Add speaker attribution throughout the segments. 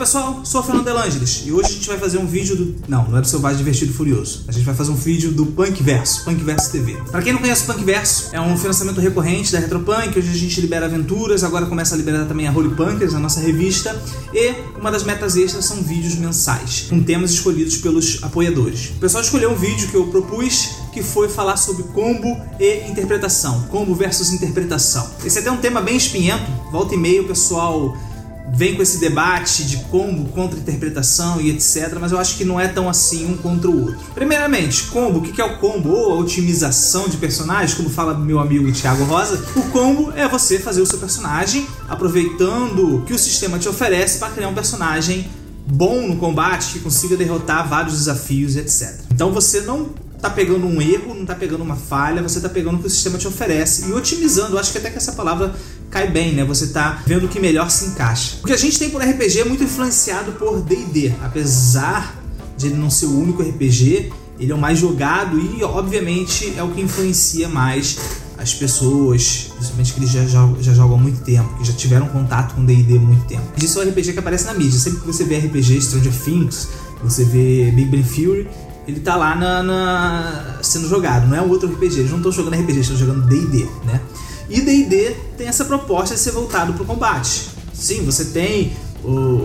Speaker 1: pessoal, sou o Fernando Delangeles e hoje a gente vai fazer um vídeo do. Não, não é do Selvagem Divertido Furioso. A gente vai fazer um vídeo do Punk Verso, Punk Verso TV. Pra quem não conhece o Punk Verso, é um financiamento recorrente da Retropunk. Hoje a gente libera aventuras, agora começa a liberar também a Holy Punkers, a nossa revista. E uma das metas extras são vídeos mensais, com temas escolhidos pelos apoiadores. O pessoal escolheu um vídeo que eu propus que foi falar sobre combo e interpretação, combo versus interpretação. Esse é até um tema bem espinhento, volta e meia o pessoal vem com esse debate de combo contra interpretação e etc, mas eu acho que não é tão assim um contra o outro. Primeiramente, combo, o que é o combo? Ou a otimização de personagens, como fala meu amigo Thiago Rosa. O combo é você fazer o seu personagem aproveitando o que o sistema te oferece para criar um personagem bom no combate, que consiga derrotar vários desafios e etc. Então você não tá pegando um erro, não tá pegando uma falha, você tá pegando o que o sistema te oferece e otimizando. Eu acho que até que essa palavra cai bem, né? Você tá vendo o que melhor se encaixa. O que a gente tem por RPG é muito influenciado por D&D, apesar de ele não ser o único RPG, ele é o mais jogado e obviamente é o que influencia mais as pessoas, principalmente que eles já, já, já jogam há muito tempo, que já tiveram contato com D&D há muito tempo. Isso é o RPG que aparece na mídia. Sempre que você vê RPG Stranger Things, você vê Big Bang ele tá lá na, na, sendo jogado, não é um outro RPG. Eles não estão jogando RPG, estão jogando D&D, né? E D&D tem essa proposta de ser voltado para o combate. Sim, você tem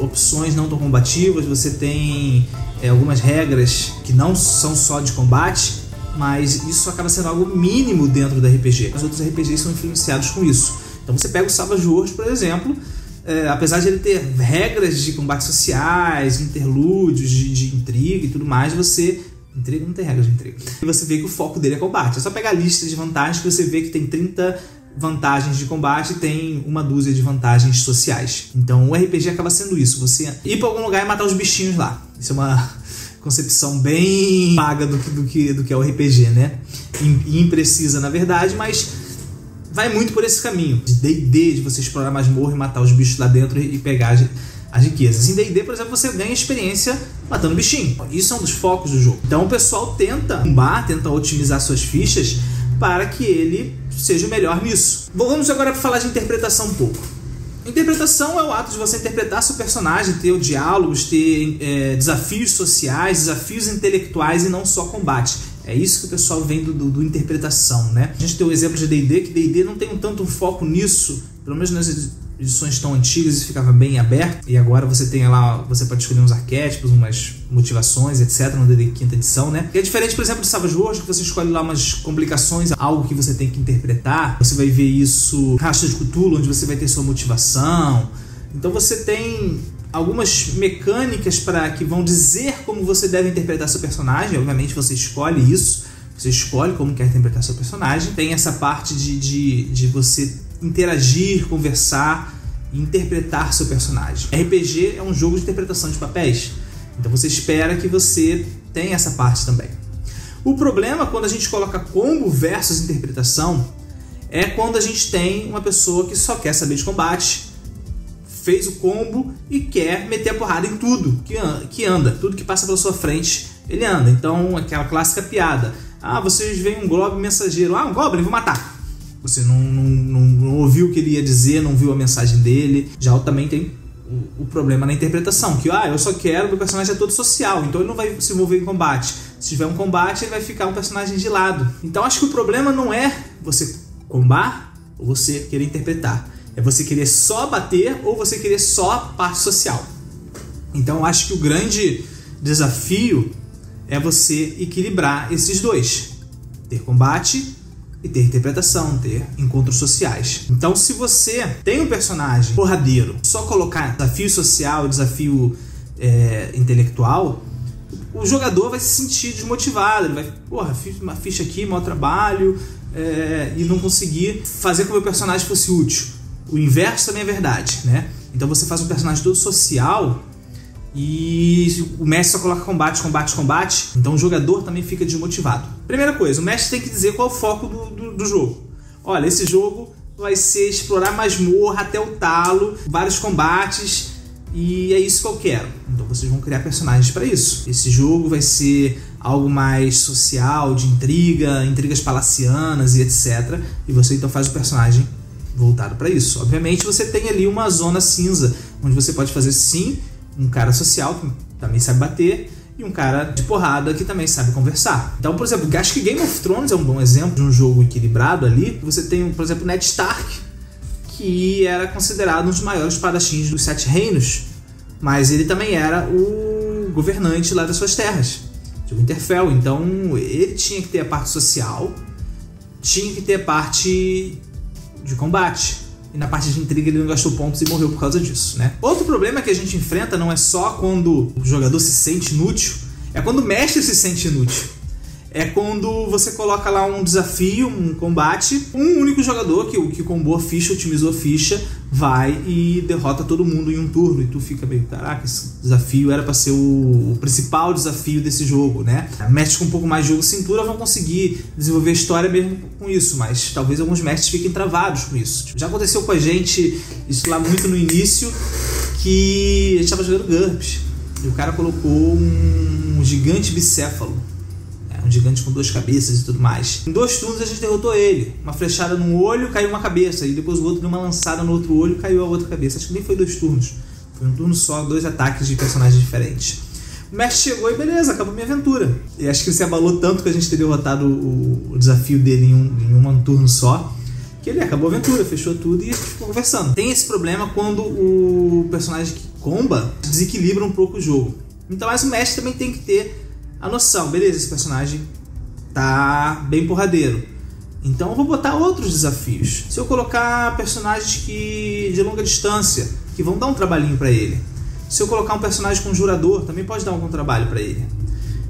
Speaker 1: opções não tão combativas, você tem é, algumas regras que não são só de combate, mas isso acaba sendo algo mínimo dentro do RPG. Os outros RPGs são influenciados com isso. Então você pega o Savage Worlds, por exemplo, é, apesar de ele ter regras de combate sociais, interlúdios, de, de intriga e tudo mais, você Intriga não tem regras de intriga. E você vê que o foco dele é combate. É só pegar a lista de vantagens que você vê que tem 30 vantagens de combate e tem uma dúzia de vantagens sociais. Então o RPG acaba sendo isso, você ir para algum lugar e matar os bichinhos lá. Isso é uma concepção bem vaga do que, do que, do que é o RPG, né? Imprecisa na verdade, mas vai muito por esse caminho. De D&D, de você explorar masmorra e matar os bichos lá dentro e pegar as riquezas. Em D&D, por exemplo, você ganha experiência matando bichinho. Isso é um dos focos do jogo. Então o pessoal tenta combar, tenta otimizar suas fichas para que ele seja melhor nisso. Vamos agora falar de interpretação um pouco. Interpretação é o ato de você interpretar seu personagem, ter diálogos, ter é, desafios sociais, desafios intelectuais e não só combate. É isso que o pessoal vem do, do, do interpretação, né? A gente tem o exemplo de D&D, que D&D não tem um tanto foco nisso, pelo menos nas edições tão antigas isso ficava bem aberto e agora você tem lá, você pode escolher uns arquétipos, umas motivações, etc, no DD quinta edição, né? E é diferente, por exemplo, do Savage Worlds, que você escolhe lá umas complicações, algo que você tem que interpretar. Você vai ver isso Rastro de Cthulhu, onde você vai ter sua motivação. Então você tem algumas mecânicas para que vão dizer como você deve interpretar seu personagem. Obviamente você escolhe isso. Você escolhe como quer interpretar seu personagem. Tem essa parte de, de, de você interagir, conversar e interpretar seu personagem. RPG é um jogo de interpretação de papéis, então você espera que você tenha essa parte também. O problema quando a gente coloca combo versus interpretação é quando a gente tem uma pessoa que só quer saber de combate, fez o combo e quer meter a porrada em tudo que anda, tudo que passa pela sua frente, ele anda. Então, aquela clássica piada. Ah, vocês veem um Goblin mensageiro. Ah, um Goblin, vou matar. Você não, não, não, não ouviu o que ele ia dizer, não viu a mensagem dele. Já também tem o, o, problema na interpretação, que ah, eu só quero, meu personagem é todo social, então ele não vai se envolver em combate. Se tiver um combate, ele vai ficar um personagem de lado. Então acho que o problema não é você combar ou você querer interpretar. É você querer só bater ou você querer só parte social. Então acho que o grande desafio é você equilibrar esses dois. Ter combate e ter interpretação, ter encontros sociais. Então, se você tem um personagem porradeiro, só colocar desafio social, desafio é, intelectual, o jogador vai se sentir desmotivado. Ele vai, porra, fiz uma ficha aqui, mau trabalho, é, e não conseguir fazer com que o meu personagem fosse útil. O inverso também é verdade, né? Então você faz um personagem todo social e o mestre só coloca combate, combate, combate. Então o jogador também fica desmotivado. Primeira coisa, o mestre tem que dizer qual é o foco do, do, do jogo. Olha, esse jogo vai ser explorar masmorra até o talo, vários combates e é isso que eu quero. Então vocês vão criar personagens para isso. Esse jogo vai ser algo mais social, de intriga, intrigas palacianas e etc. E você então faz o personagem voltado para isso. Obviamente você tem ali uma zona cinza onde você pode fazer sim um cara social que também sabe bater e um cara de porrada que também sabe conversar. Então, por exemplo, acho que Game of Thrones é um bom exemplo de um jogo equilibrado ali. Você tem, por exemplo, Ned Stark, que era considerado um dos maiores espadachins dos Sete Reinos, mas ele também era o governante lá das suas terras, de Winterfell. Então, ele tinha que ter a parte social, tinha que ter a parte de combate. E na parte de intriga ele não gastou pontos e morreu por causa disso, né? Outro problema que a gente enfrenta não é só quando o jogador se sente inútil, é quando o mestre se sente inútil é quando você coloca lá um desafio, um combate, um único jogador que, que combou a ficha, otimizou a ficha, vai e derrota todo mundo em um turno. E tu fica meio, caraca, esse desafio era para ser o, principal desafio desse jogo, né? Mestres com um pouco mais de jogo cintura vão conseguir desenvolver a história mesmo com isso, mas talvez alguns mestres fiquem travados com isso. Já aconteceu com a gente, isso lá muito no início, que a gente tava jogando GURPS. E o cara colocou um gigante bicéfalo um gigante com duas cabeças e tudo mais. Em dois turnos a gente derrotou ele. Uma flechada num olho, caiu uma cabeça. E depois o outro deu uma lançada no outro olho, caiu a outra cabeça. Acho que nem foi dois turnos. Foi um turno só, dois ataques de personagens diferentes. O mestre chegou e beleza, acabou minha aventura. E acho que ele se abalou tanto que a gente ter derrotado o, o desafio dele em um, em um turno só que ele acabou a aventura, fechou tudo e ficou conversando. Tem esse problema quando o personagem que comba desequilibra um pouco o jogo. Então, mas o mestre também tem que ter a noção, beleza, esse personagem tá bem porradeiro. Então eu vou botar outros desafios. Se eu colocar personagens que de longa distância, que vão dar um trabalhinho para ele. Se eu colocar um personagem conjurador, também pode dar algum trabalho para ele.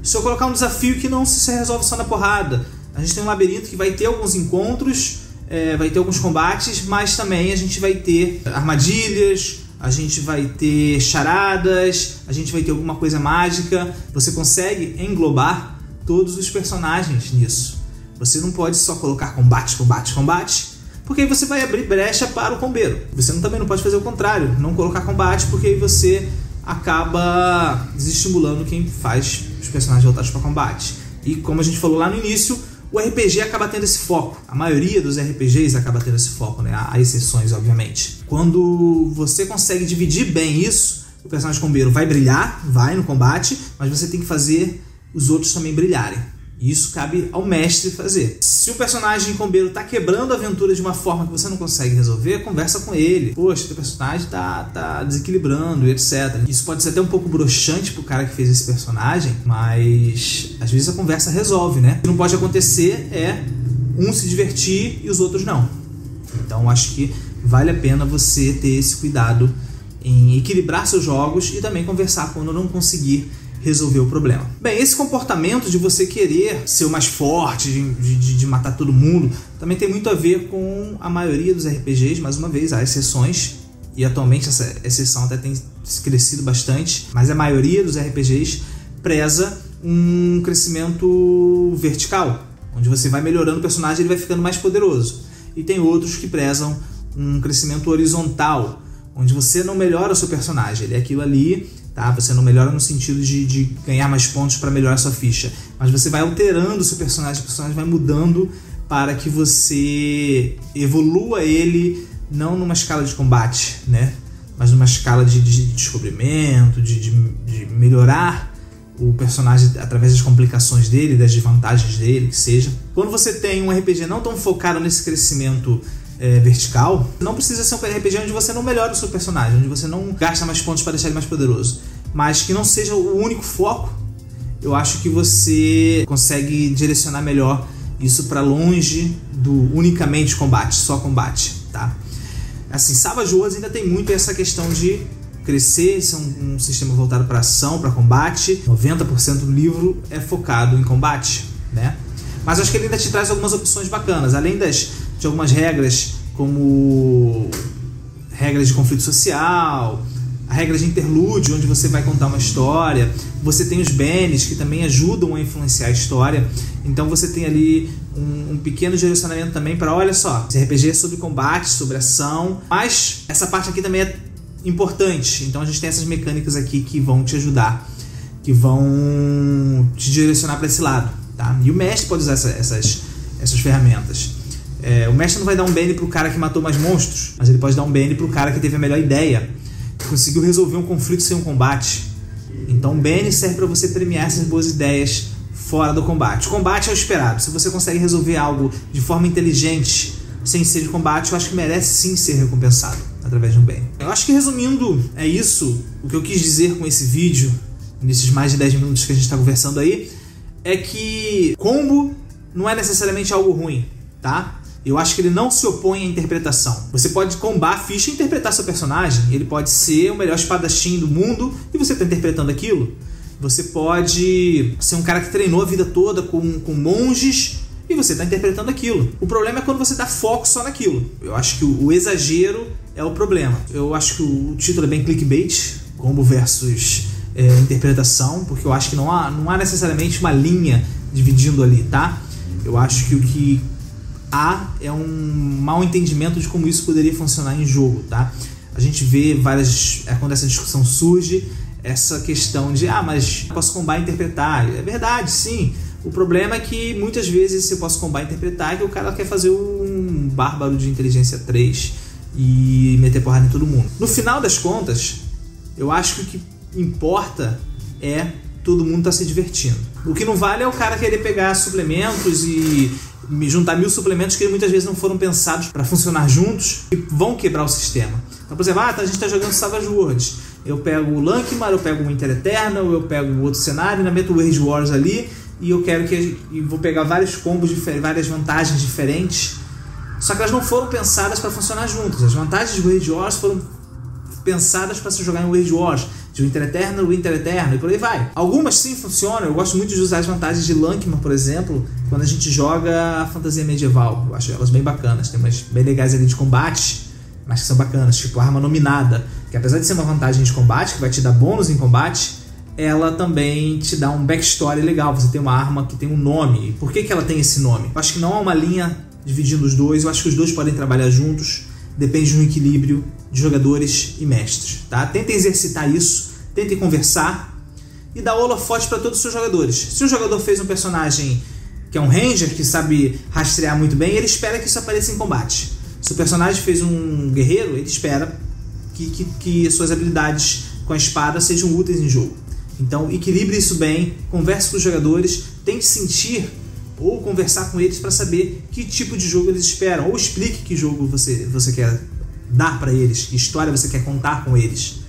Speaker 1: Se eu colocar um desafio que não se resolve só na porrada, a gente tem um labirinto que vai ter alguns encontros, é, vai ter alguns combates, mas também a gente vai ter armadilhas, a gente vai ter charadas, a gente vai ter alguma coisa mágica. Você consegue englobar todos os personagens nisso. Você não pode só colocar combate, combate, combate, porque aí você vai abrir brecha para o combeiro. Você também não pode fazer o contrário, não colocar combate, porque aí você acaba desestimulando quem faz os personagens voltados para combate. E como a gente falou lá no início, o RPG acaba tendo esse foco. A maioria dos RPGs acaba tendo esse foco, né? Há exceções, obviamente. Quando você consegue dividir bem isso, o personagem combeiro vai brilhar, vai no combate, mas você tem que fazer os outros também brilharem. Isso cabe ao mestre fazer. Se o personagem combeiro tá quebrando a aventura de uma forma que você não consegue resolver, conversa com ele. Poxa, teu personagem tá, tá desequilibrando etc. Isso pode ser até um pouco broxante pro cara que fez esse personagem, mas às vezes a conversa resolve, né? O que não pode acontecer é um se divertir e os outros não. Então acho que vale a pena você ter esse cuidado em equilibrar seus jogos e também conversar quando não conseguir resolver o problema. Bem, esse comportamento de você querer ser o mais forte, de, de, de, matar todo mundo, também tem muito a ver com a maioria dos RPGs, mais uma vez, há exceções, e atualmente essa exceção até tem crescido bastante, mas a maioria dos RPGs preza um crescimento vertical, onde você vai melhorando o personagem e ele vai ficando mais poderoso. E tem outros que prezam um crescimento horizontal, onde você não melhora o seu personagem, ele é aquilo ali tá? Você não melhora no sentido de, de ganhar mais pontos para melhorar sua ficha, mas você vai alterando seu personagem, o personagem vai mudando para que você evolua ele não numa escala de combate, né? Mas numa escala de, de descobrimento, de, de, de melhorar o personagem através das complicações dele, das desvantagens dele, que seja. Quando você tem um RPG não tão focado nesse crescimento é, vertical, não precisa ser um RPG onde você não melhora o seu personagem, onde você não gasta mais pontos para deixar ele mais poderoso, mas que não seja o único foco. Eu acho que você consegue direcionar melhor isso para longe do unicamente combate, só combate, tá? Assim, Savage Wars ainda tem muito essa questão de crescer, ser um, um sistema voltado para ação, para combate. 90% do livro é focado em combate, né? Mas acho que ele ainda te traz algumas opções bacanas, além das de algumas regras, como regras de conflito social, a regra de interlúdio, onde você vai contar uma história. Você tem os bens que também ajudam a influenciar a história. Então você tem ali um, um pequeno direcionamento também para, olha só, esse RPG é sobre combate, sobre ação, mas essa parte aqui também é importante. Então a gente tem essas mecânicas aqui que vão te ajudar, que vão te direcionar para esse lado, tá? E o mestre pode usar essa, essas, essas ferramentas. É, o mestre não vai dar um BN pro cara que matou mais monstros, mas ele pode dar um BN pro cara que teve a melhor ideia. conseguiu resolver um conflito sem um combate. Então, Benny serve para você premiar essas boas ideias fora do combate. O combate é o esperado. Se você consegue resolver algo de forma inteligente, sem ser de combate, eu acho que merece sim ser recompensado através de um bem. Eu acho que resumindo, é isso. O que eu quis dizer com esse vídeo, nesses mais de 10 minutos que a gente está conversando aí, é que combo não é necessariamente algo ruim, tá? Eu acho que ele não se opõe à interpretação. Você pode combar a ficha e interpretar seu personagem. Ele pode ser o melhor espadachim do mundo e você está interpretando aquilo. Você pode ser um cara que treinou a vida toda com, com monges e você está interpretando aquilo. O problema é quando você dá foco só naquilo. Eu acho que o, o exagero é o problema. Eu acho que o, título é bem clickbait, combo versus é, interpretação, porque eu acho que não há, não há necessariamente uma linha dividindo ali, tá? Eu acho que o que há é um mal entendimento de como isso poderia funcionar em jogo, tá? A gente vê várias. É quando essa discussão surge, essa questão de, ah, mas posso combar interpretar. É verdade, sim. O problema é que muitas vezes você posso combar interpretar é que o cara quer fazer um bárbaro de inteligência 3 e meter porrada em todo mundo. No final das contas, eu acho que o que importa é todo mundo estar tá se divertindo. O que não vale é o cara querer pegar suplementos e juntar mil suplementos que muitas vezes não foram pensados para funcionar juntos e vão quebrar o sistema. Então, por exemplo, ah, tá, a gente está jogando Savage Worlds eu pego o Lankmar, eu pego o Inter Eternal, eu pego o outro cenário, ainda meto o Wage Wars ali e eu quero que e vou pegar vários combos, várias vantagens diferentes. Só que elas não foram pensadas para funcionar juntas. As vantagens do Wage Wars foram pensadas para se jogar em Wage Wars, de Winter Eternal, Winter Eternal e por aí vai. Algumas sim funcionam. Eu gosto muito de usar as vantagens de Lankman, por exemplo, quando a gente joga a fantasia medieval. Eu acho elas bem bacanas. Tem umas bem legais ali de combate, mas que são bacanas, tipo arma nominada que apesar de ser uma vantagem de combate, que vai te dar bônus em combate, ela também te dá um backstory legal. Você tem uma arma que tem um nome. Por que, que ela tem esse nome? Eu acho que não há uma linha dividindo os dois. Eu acho que os dois podem trabalhar juntos. Depende de um equilíbrio de jogadores e mestres. Tá? Tentem exercitar isso, tentem conversar e dar holofote para todos os seus jogadores. Se um jogador fez um personagem que é um ranger, que sabe rastrear muito bem, ele espera que isso apareça em combate. Se o personagem fez um guerreiro, ele espera que, que, que suas habilidades com a espada sejam úteis em jogo. Então, equilibre isso bem, converse com os jogadores, tente sentir ou conversar com eles para saber que tipo de jogo eles esperam, ou explique que jogo você, você quer dar para eles, que história você quer contar com eles.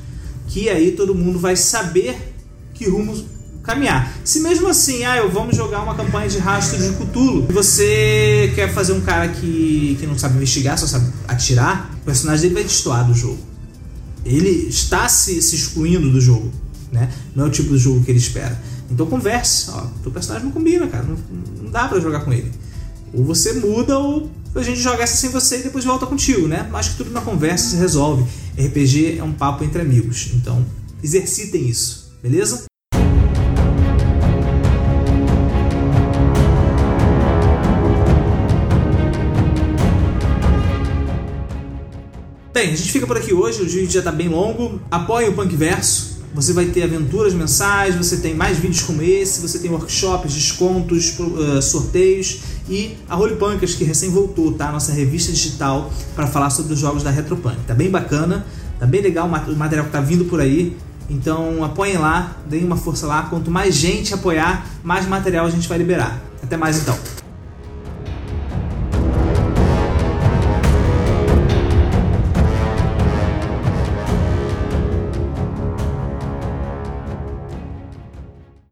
Speaker 1: Que aí todo mundo vai saber que rumo caminhar. Se mesmo assim, ah, eu vamos jogar uma campanha de rastro de Cthulhu, você quer fazer um cara que, que não sabe investigar, só sabe atirar, o personagem dele vai destoar do jogo ele está se, se excluindo do jogo, né? Não é o tipo de jogo que ele espera. Então converse, ó, teu personagem não combina, cara, não, não dá para jogar com ele. Ou você muda ou a gente joga essa sem você e depois volta contigo, né? Acho que tudo na conversa se resolve. RPG é um papo entre amigos, então exercitem isso, beleza? Bem, a gente fica por aqui hoje, o vídeo já está bem longo. Apoie o Punk Verso. Você vai ter aventuras mensais, você tem mais vídeos como esse, você tem workshops, descontos, uh, sorteios e a Role Punkers que recém voltou, tá? Nossa revista digital para falar sobre os jogos da Retropunk. Tá bem bacana, tá bem legal o material que tá vindo por aí. Então apoiem lá, deem uma força lá. Quanto mais gente apoiar, mais material a gente vai liberar. Até mais então.